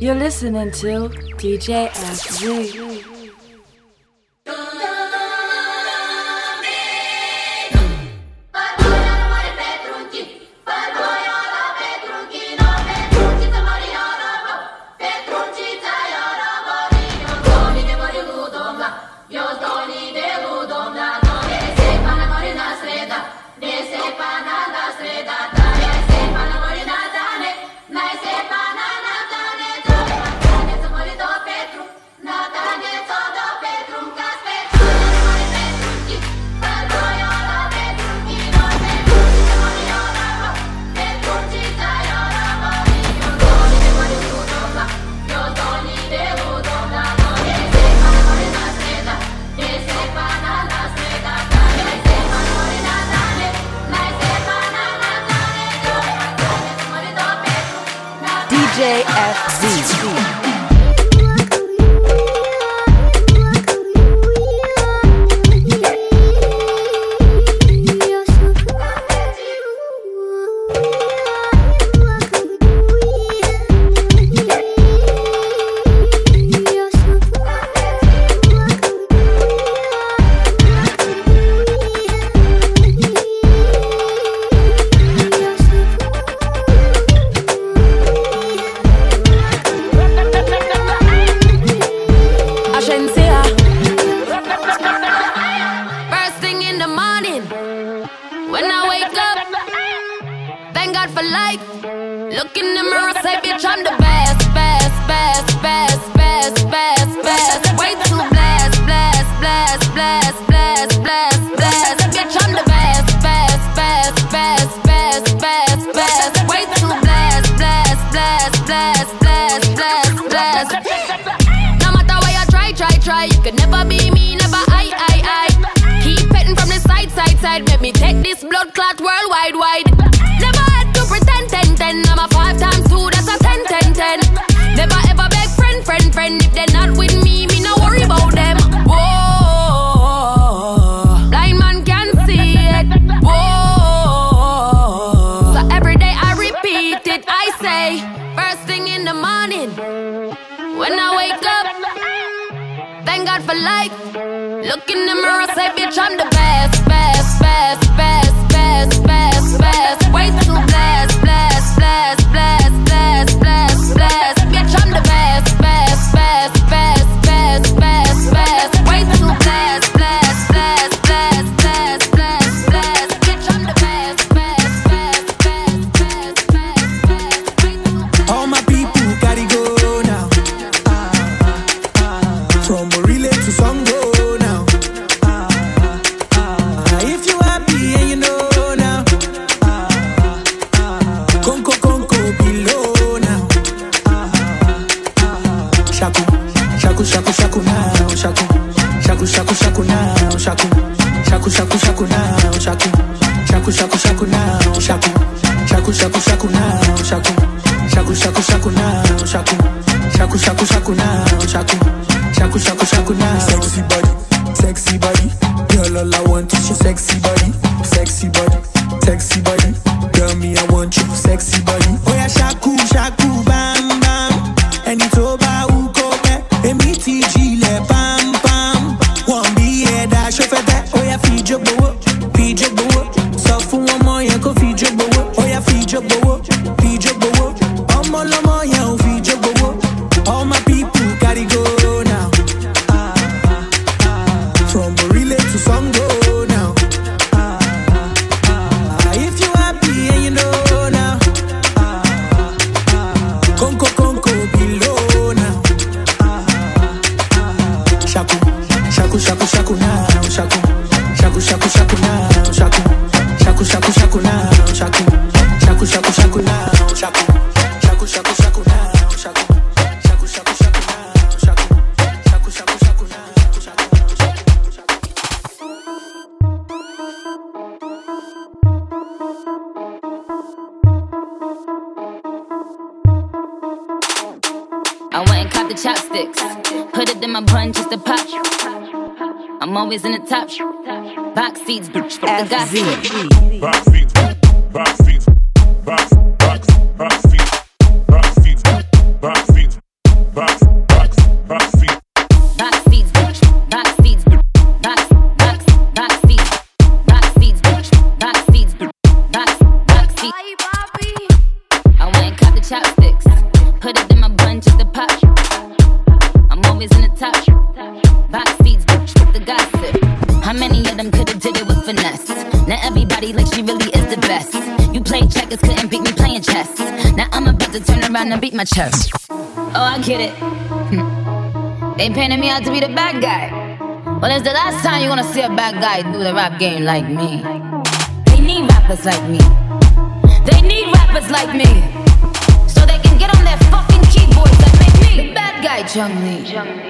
You're listening to DJ FZ. Sweet. JFZ. Always in the top, box seats, bitch. The guy. Box seats, box seats, box, box, box seats, box seats, box seats, box, box, box seats. Box seats, bitch. Box seats, bitch. Box, box, box seats. Box seats, bitch. Box seats, bitch. Box, box seats. Hi, Bobby. I went and caught the chopsticks. Put it in my bun, just the pop. I'm always in the top. finesse. Now everybody like she really is the best. You played checkers, couldn't beat me playing chess. Now I'm about to turn around and beat my chest. Oh, I get it. Hmm. They painted me out to be the bad guy. Well, it's the last time you're gonna see a bad guy do the rap game like me. They need rappers like me. They need rappers like me. So they can get on their fucking keyboards and make me the bad guy, Chung Lee.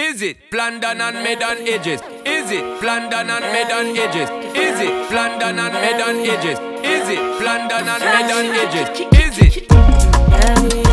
Is it Blandon and Medan edges? Is it Blandon and Medan edges? Is it Blandon and Medan edges? Is it Blandon and Medan edges? Is it?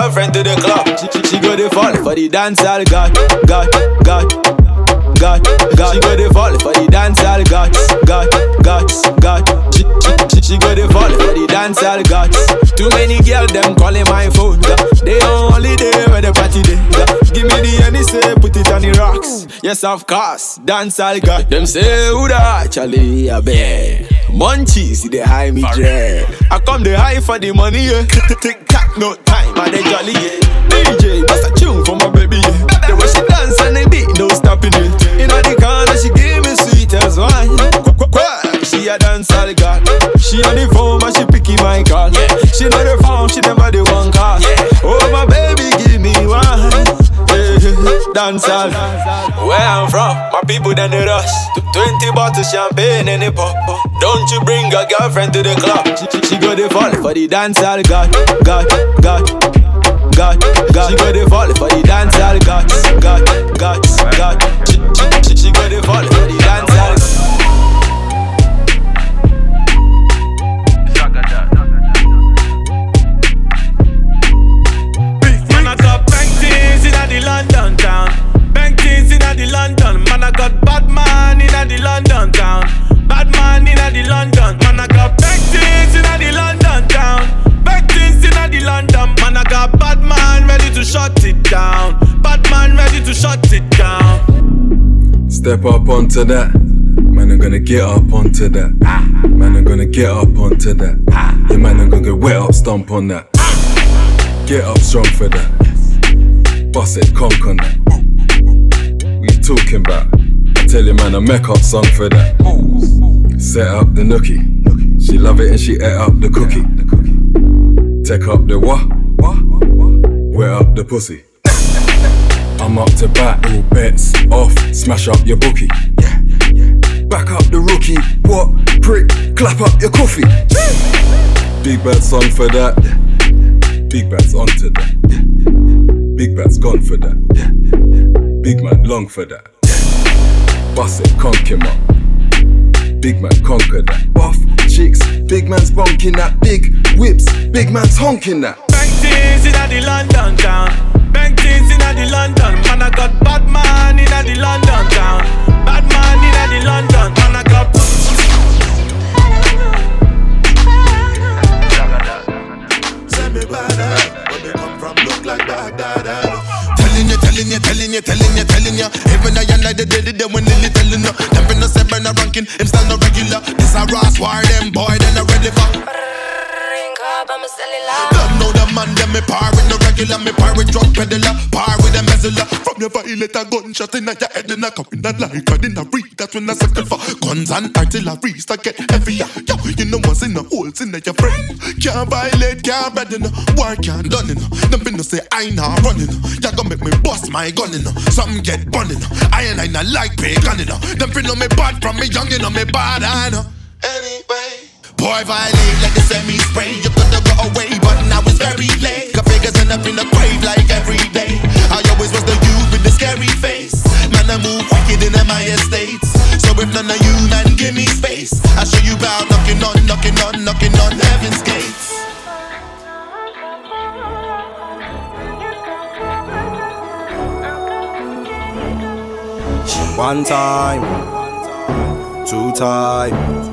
Girlfriend to the club. She, she, she go to fall for the dance all got, got, got, got, got. She go to fall for the dance all got, got, got, got. She, she, she go to fall for the dance all got. Too many girls them calling my phone. Got. They only there where the party day. Got. Give me the any say put it on the rocks. Yes of course, dance all got. Them say who the actually a bear. Munchies, they high me dread. I come the high for the money, yeah. Tick tock, no time, and they jolly, yeah. DJ, bust a tune for my baby, yeah. The way she dance and the beat, no stopping it. In all the corner, she give me sweet as wine. She a dance all got. She on the phone, but she picking my call. She know the phone, she never the one call. Yeah. Dance all. Where I'm from, my people done the rush. Twenty bottles champagne and it pop. Don't you bring a girlfriend to the club? She, she, she go the fall for the dance all. God, God, God. God, God, she go the fall for the dance all. God, God, God, God. She, she, she, go the fall for the got bad man inna the London town. Bad man inna the London. Man, I got bank things inna the London town. Bank things inna the London. Man, I got bad man ready to shut it down. Bad man ready to shut it down. Step up onto that. Man, I'm gonna get up onto that. Man, I'm gonna get up onto that. Yeah, man, I'm gonna get wet up, stomp on that. Get up strong for that. Bust it, conk on that. You talking about? Tell you, man, a make up song for that. Set up the nookie. She love it and she ate up the cookie. Take up the what? Wet up the pussy. I'm up to bat, all bets off. Smash up your bookie. Back up the rookie. What? Prick, clap up your coffee. Big bad song for that. Big bad's onto that. Big bat's gone for that. Big man long for that. Yeah. Bust it, conk him up. Big man conquer that. Buff chicks, big man's bonking that. Big whips, big man's honking that. Bank things in the London town. Bank things in the London. Man, I got bad man in the London town. Bad man in the London. Man, I got. Send me bad Where they come from look like Baghdad Telling you, telling you, telling you, telling you, telling you Even I and like the dead, they when Lily telling you Them finna say burn a ranking, him stand no regular. This a Ross war, them boy, they not ready for. Them know the man, them me par with no regular Me par with drug peddler, par with a mezzler From your violate a gunshot in your head And I come in a like I didn't read That's when I suckle for guns and artillery Start get heavier. Yo, you know what's in the holes in your brain? Can't violate, can't bed in War can't done in Them finna say I not running You gonna make me bust my gun in Something get bunning I and I not like pagan in Them finna me bad from me young, you know. Me bad I know. Anyway Boy, violate like a semi-spray You could've got away, but now it's very late. Got figures end up in the grave like every day. I always was the youth with the scary face. Man, I move wicked in my estates. So if none of you, man, give me space. I'll show you about knocking on, knocking on, knocking on heaven's gates. One time, two time.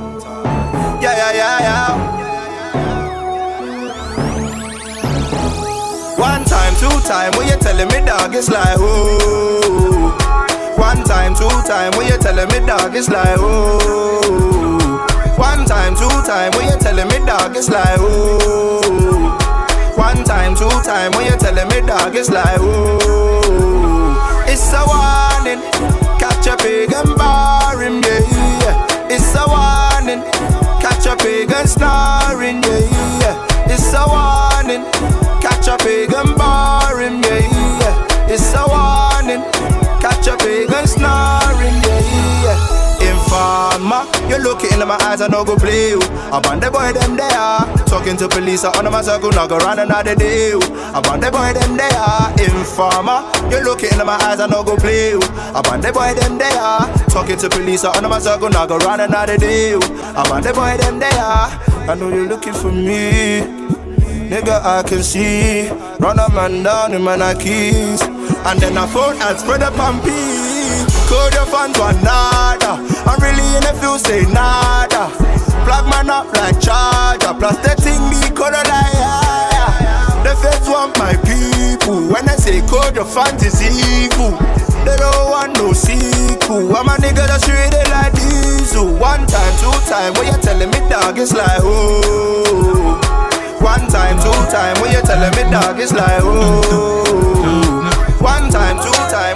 Yeah, yeah, yeah. One time, two time, when you telling me dog, it's like ooh. One time, two time, when you telling me dog, it's like ooh. One time, two time, when you telling me dog, it's like ooh. One time, two time, when you telling me dog, it's like ooh. It's a warning, catch a pig and bar him, yeah. It's a warning, and snoring, yeah, yeah. It's a warning, catch a pig and bar yeah, yeah. It's a warning, catch a pig and snoring, yeah, yeah. Informer, you look into my eyes, I no go play you. I want the boy them there, talking to police, I under my circle, not go run another day. I want the boy them there, informer, you look into my eyes, I no go play you. I want the boy them there, talking to police, I under my circle, not go run another day. I want the boy them there, I know you're looking for me. Nigga, I can see. Run a man down in my keys. And then I phone and spread up on peace. Code your fans one nada. I'm really in a few say nada. Plug man up like charger. Plus the thing be color like yeah. The feds want my people. When I say code your fans is evil. They don't want no sequel. I'm a nigga that's really like diesel. One time, two time, when you telling me dog, it's like oh. One time, two time, when you telling me dog, it's like oh. One time, two time,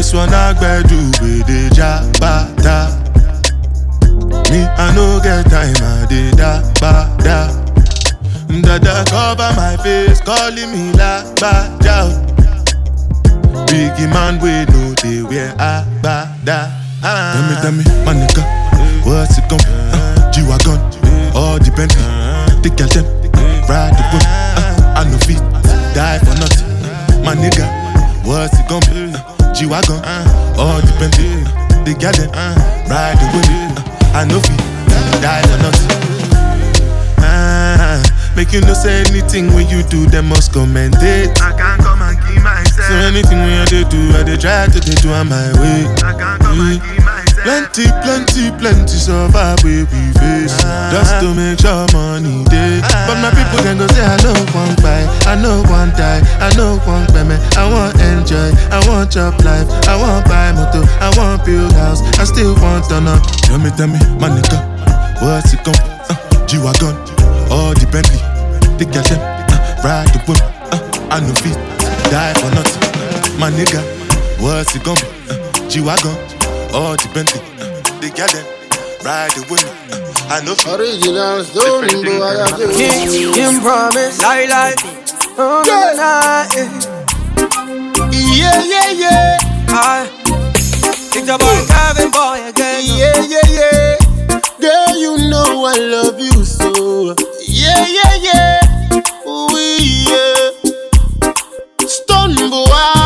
This one I gotta do with the jabata. Me, I no get time, I did da ba da. Dada cover my face, calling me la ba. Biggie man, we know they wear a ba da. Tell me, tell me, my nigga, what's it gon'? Uh, G-Wagon, all the Bentley, the girl them, ride the whip. Uh, I no fit, die for nothing. My nigga, what's it gon' be? Uh, G-Wagon, all the Bentley, the girl them, ride the whip. Uh, I no fit, die for nothing. Ah, make you no say anything when you do, them must commend it. I can't come and keep myself. So anything when I do, I dey try to do on my way. I can't come and keep myself. Plenty, plenty, plenty survive we we face. Just to make sure money day But my people can go say I know one buy I know one die I know one payment I want enjoy I want chop life. I want buy motor I want build house. I still want know Tell me, tell me, my nigga What's it gon' uh, G-Wagon All the Bentley The girl uh, Ride the whip uh, I know fit Die for nothing. My nigga What's it be uh, G-Wagon all the Bentley, uh, the girl them ride the window. Uh, I know original story, boy. I have to. Kim, Kim promise, lie lie. Oh, yeah. Nah, yeah, yeah, yeah. I think about Calvin boy again. Yeah, yeah, yeah. Girl, you know I love you so. Yeah, yeah, yeah. Ooh, yeah. Stun boy.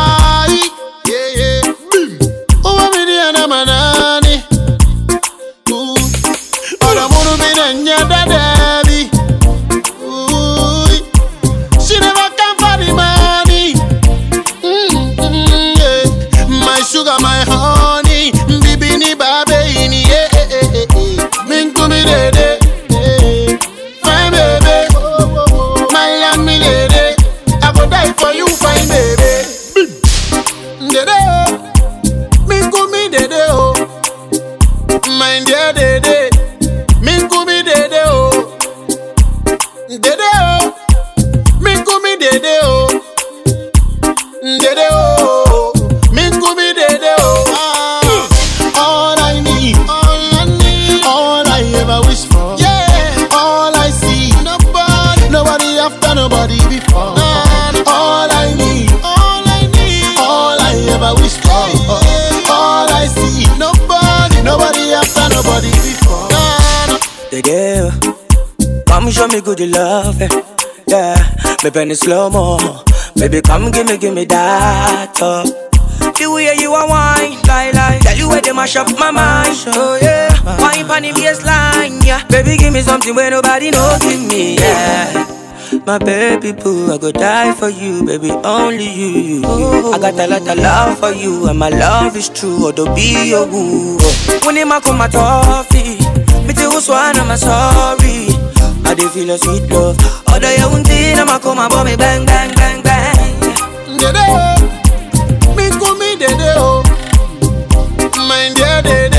Me penny slow mo, baby come give me, give me that. Oh. The way you are wine, lie lie. Tell you where they mash up my mind. Oh yeah, uh, wine pon the baseline, yeah. Baby give me something where nobody know give me, yeah. My baby boo, I go die for you, baby, only you. Oh. I got a lot of love for you, and my love is true, although be your woo. When it come my toffee, me tell you swan, I'm sorry body feel your sweet love. Other young teen, I'ma come and me bang, bang, bang, bang. Dede, me come me dede, oh. Mind ya dede.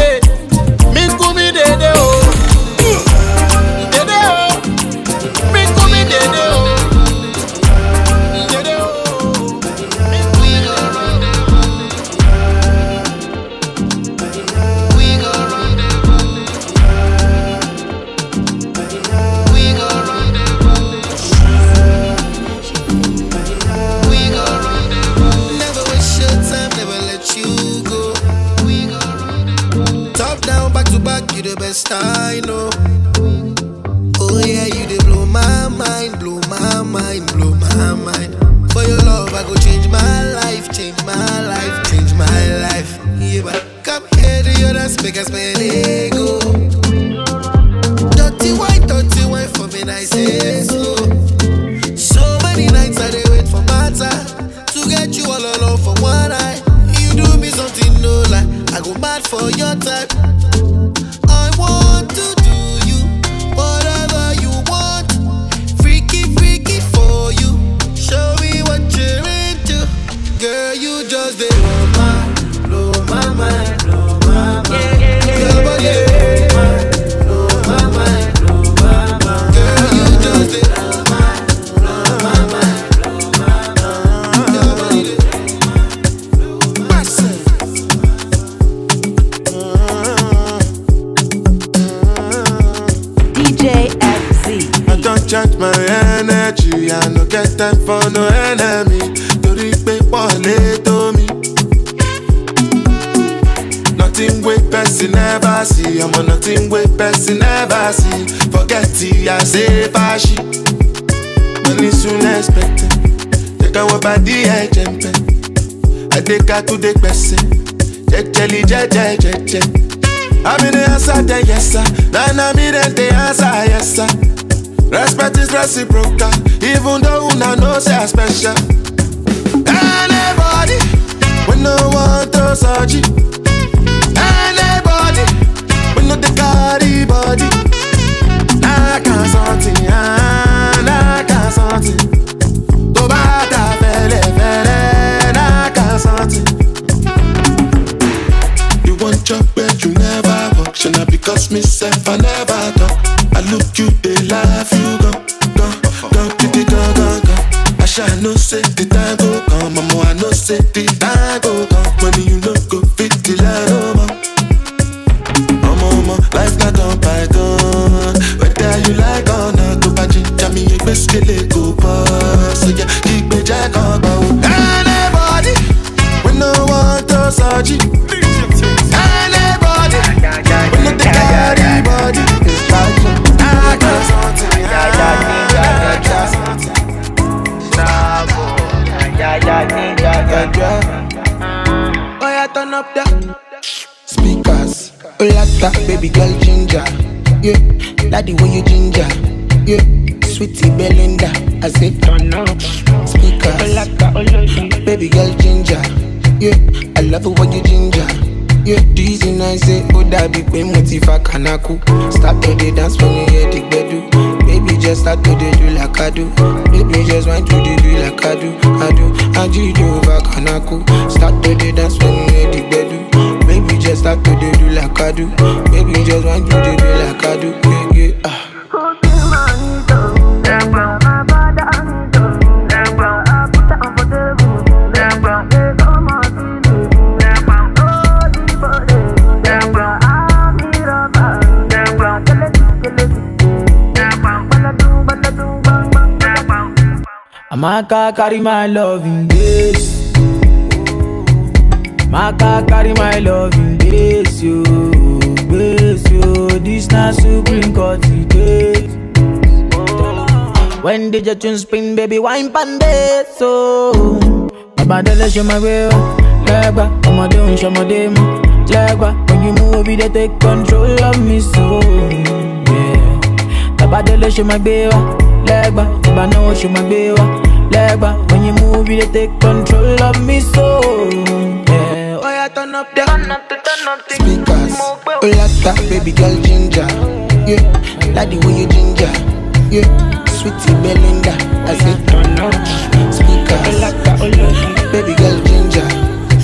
Enemy torí pé lè tó mi. Nothing wey person never see, ọmọ nothing wey person never see. Forget ti I say fashi. Money soon expected, káwọn bá dí ẹ̀jẹ̀ ń pẹ́. Adéka tó dé gbẹ̀sẹ̀, jẹ́jẹ́lì jẹ́jẹ́ jẹ́jẹ́. Àmì ní answer then yes sir, nana mi then dey answer yes sir. Respect is reciprocal, even though una know say I special. Anybody, we no want to surgery. Anybody, we no dey carry body. I can't something, I can't something. Fẹ́lẹ́ fẹ́lẹ́, I can't. You want you because me self I never talk. I look you dey laugh, you go, go, go, titi go, go, go. I shall know say the time go come, mama I know say the time go come. When you no go fit the line, oh mama. Oh, ọmọ ọmọ, life na done by done. Whether you like or not, tó bá jíjà mi yẹn gbé skele kò bọ́. Sọ̀yà kí gbèjà kan gbà ó. Anybody, we no want to surgery. Lata, baby girl ginger. Yeah, daddy when you ginger. Yeah, sweetie Belinda. I say turn up speakers. Baby girl ginger. Yeah, I love it when you ginger. Yeah, dizzy nice say oh that big pain motiva kanaku. Start to the dance when you hear the bedu. Baby just start to the do like I do. Baby just want to the do like I do. I do. I do do over kanaku. Start to the dance when you hear the bedu. I do. Baby just want to the do like I do. Yeah, yeah. Ah. Amaka carry my love in this. Maka carry my love in this, yo. This, yo. This na supreme court today. When did your tune spin, baby, wine pan so. Baba dele show my way, oh. legba. Ọmọdé ń ṣọmọdé mu, legba. When you move, you take control of me, so. Yeah. Baba dele show my way, oh. legba. Baba no show my way, oh. legba. When you move, you take control of me, so. Yeah. Oh yeah, turn up the speakers. Oh lata, baby girl ginger. Yeah, daddy when you ginger. Yeah, sweetie Belinda. I say turn up speakers. Baby girl ginger.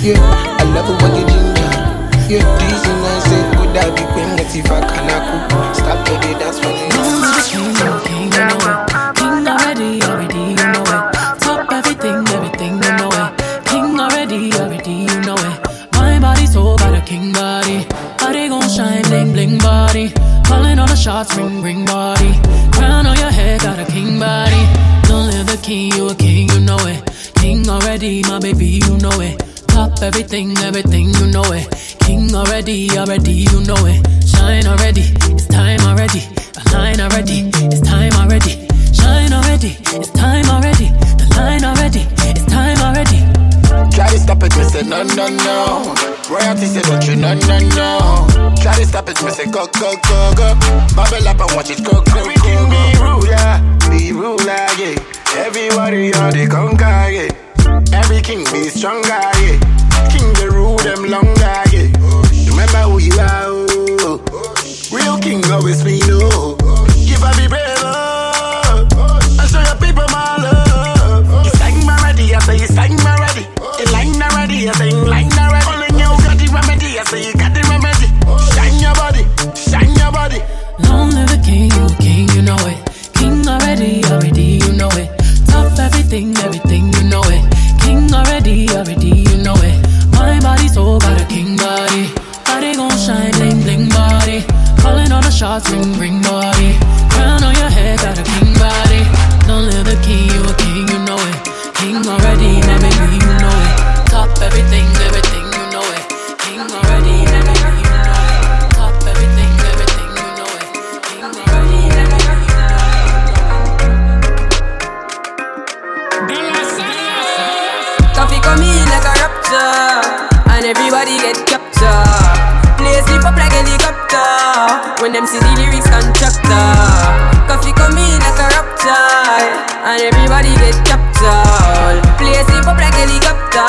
Yeah, I love it when you ginger. Yeah, dizzy nice say oh that big pain motiva kanaku. Start to the dance when you shots, ring, ring body. Crown on your head, got a king body. Don't live the king, you a king, you know it. King already, my baby, you know it. Top everything, everything, you know it. King already, already, you know it. Shine already, it's time already. Align already, it's time already. Shine already, it's time already. The line already, it's time already. Try to stop it, say no, no, no. Royalty say don't you, no, no, no. Try to stop it, me say go, go, go, go. Bubble up and watch it go, go, go, go. Be everybody get captured. Play sleep up like helicopter when them see the lyrics constructor. Coffee come in like a rapture, and everybody get captured. Play sleep up like helicopter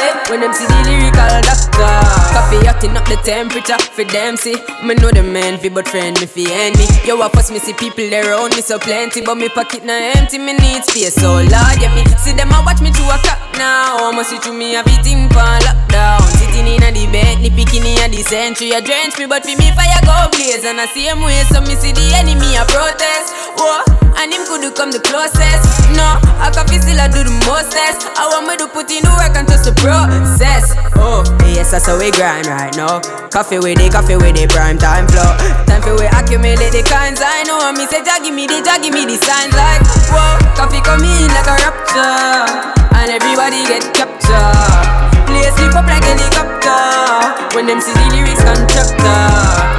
eh? when them see the lyrical doctor. Coffee hotting up the temperature for them see. Me know the man fi but friend me fi enemy. Yo, I pass me see people around me so plenty, but me pocket na empty. Me need space so Lord, yeah me see them a watch me to a cop now. I must see to me everything for lockdown. Sitting in a the bed, ni picking in the century. A drench me, but for me fire go blaze. And I see him way, so me see the enemy a protest. Whoa, and him could come the closest. No, I can feel still I do the mostest. I want me to put in the work and trust the process. Oh, yes, that's how we grind right now. Coffee with the coffee with the prime time flow. Time for we accumulate the kinds I know. And me say, Jah give me the, Jah give me the signs like, whoa, coffee come in like a rapture. And everybody get captured. Play sleep up like helicopter. When them see the lyrics constructor.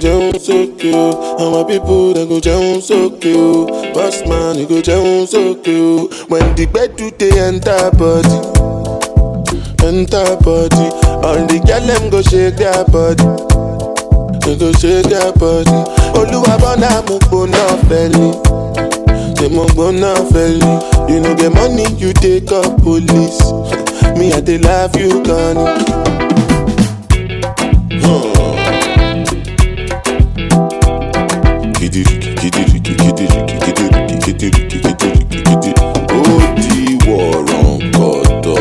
Down so cute. And my people they go down so cute. Boss man, they go down so cute. When the bed do they enter body, enter body. All the girl them go shake their body. They go shake their body. Oluwa bona mo gbona feli. Say mo gbona feli. You know get money, you take up police. Me I dey love you, Connie. Ó di wọ̀rọ̀ kọ̀tọ̀.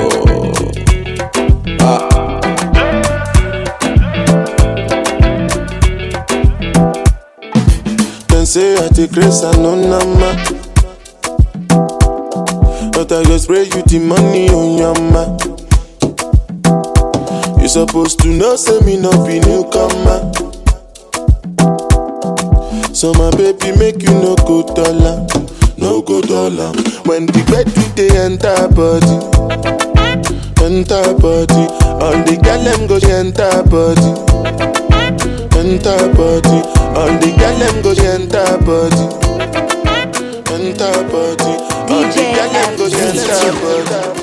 Dem say I take grace and no nama. But I go spray you the money on your ma. You supposed to know say me no be newcomer. So my baby make you no go dollar, no go dollar. When the bed do they enter body, enter body. All the girl them go enter body, enter body. All the girl them go enter body, enter body. All the girl them go enter body.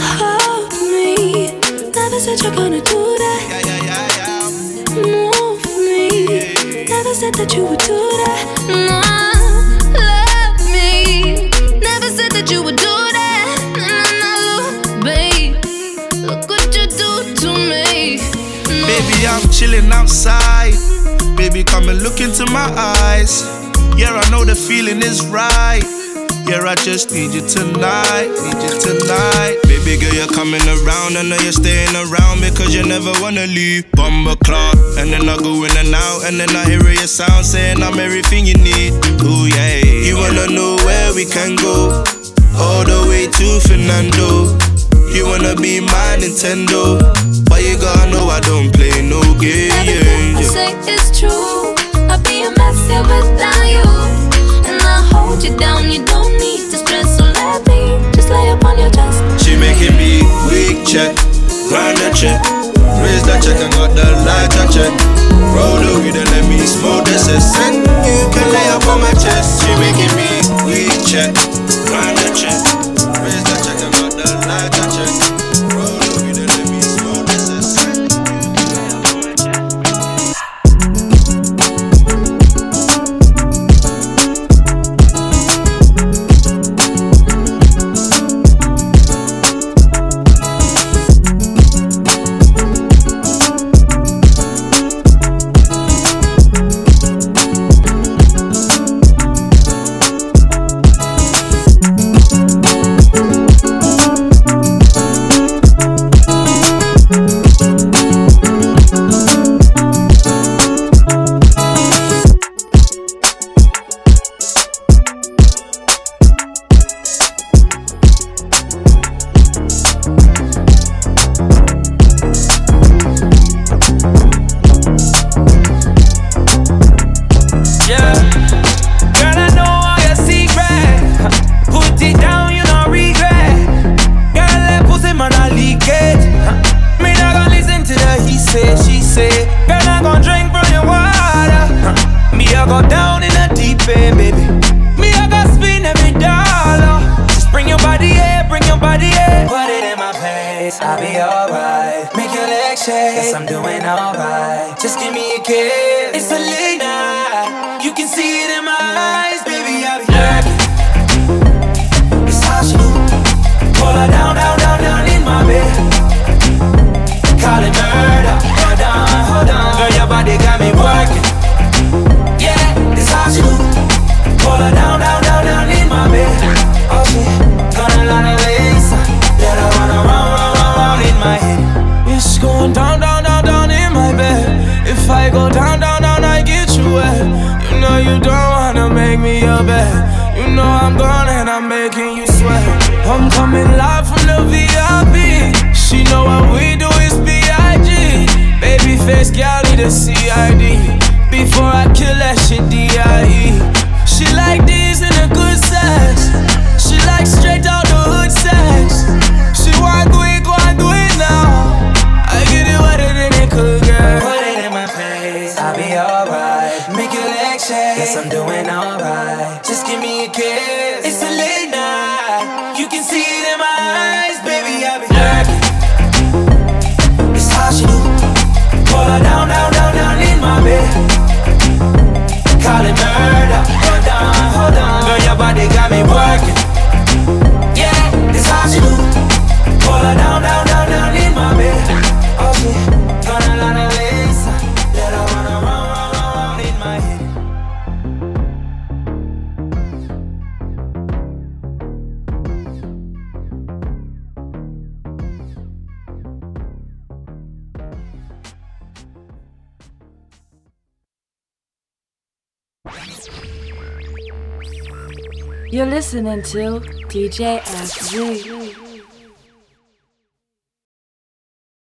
Hold me. Never said you're gonna do that. Move me. Never said that you would do that. No, love me. Never said that you would do that. No, no, no, babe. Look what you do to me. No. Baby, I'm chilling outside. Baby, come and look into my eyes. Yeah, I know the feeling is right. Yeah, I just need you tonight, need you tonight. Baby girl, you're coming around. I know you're staying around because you never wanna leave. Bumble clock, and then I go in and out, and then I hear your sound saying I'm everything you need. Ooh yeah, you wanna know where we can go? All the way to Fernando. You wanna be my Nintendo, but you gotta know I don't play no game. Everything I say is true. I'd be a mess here without you. And I hold you down, you don't need just lay upon your chest. She making me weak check, grind the check, raise the check and got the lighter check. Roll the weed and let me smoke this and you can lay up on my chest. She making me weak check, grind the check, shake. Guess I'm doing alright. I'm coming live from the VIP. She know what we do is B.I.G. Baby face galley the CID. Before I kill that shit, D.I.E. She like these in a good size. She likes listening to DJ Fzee.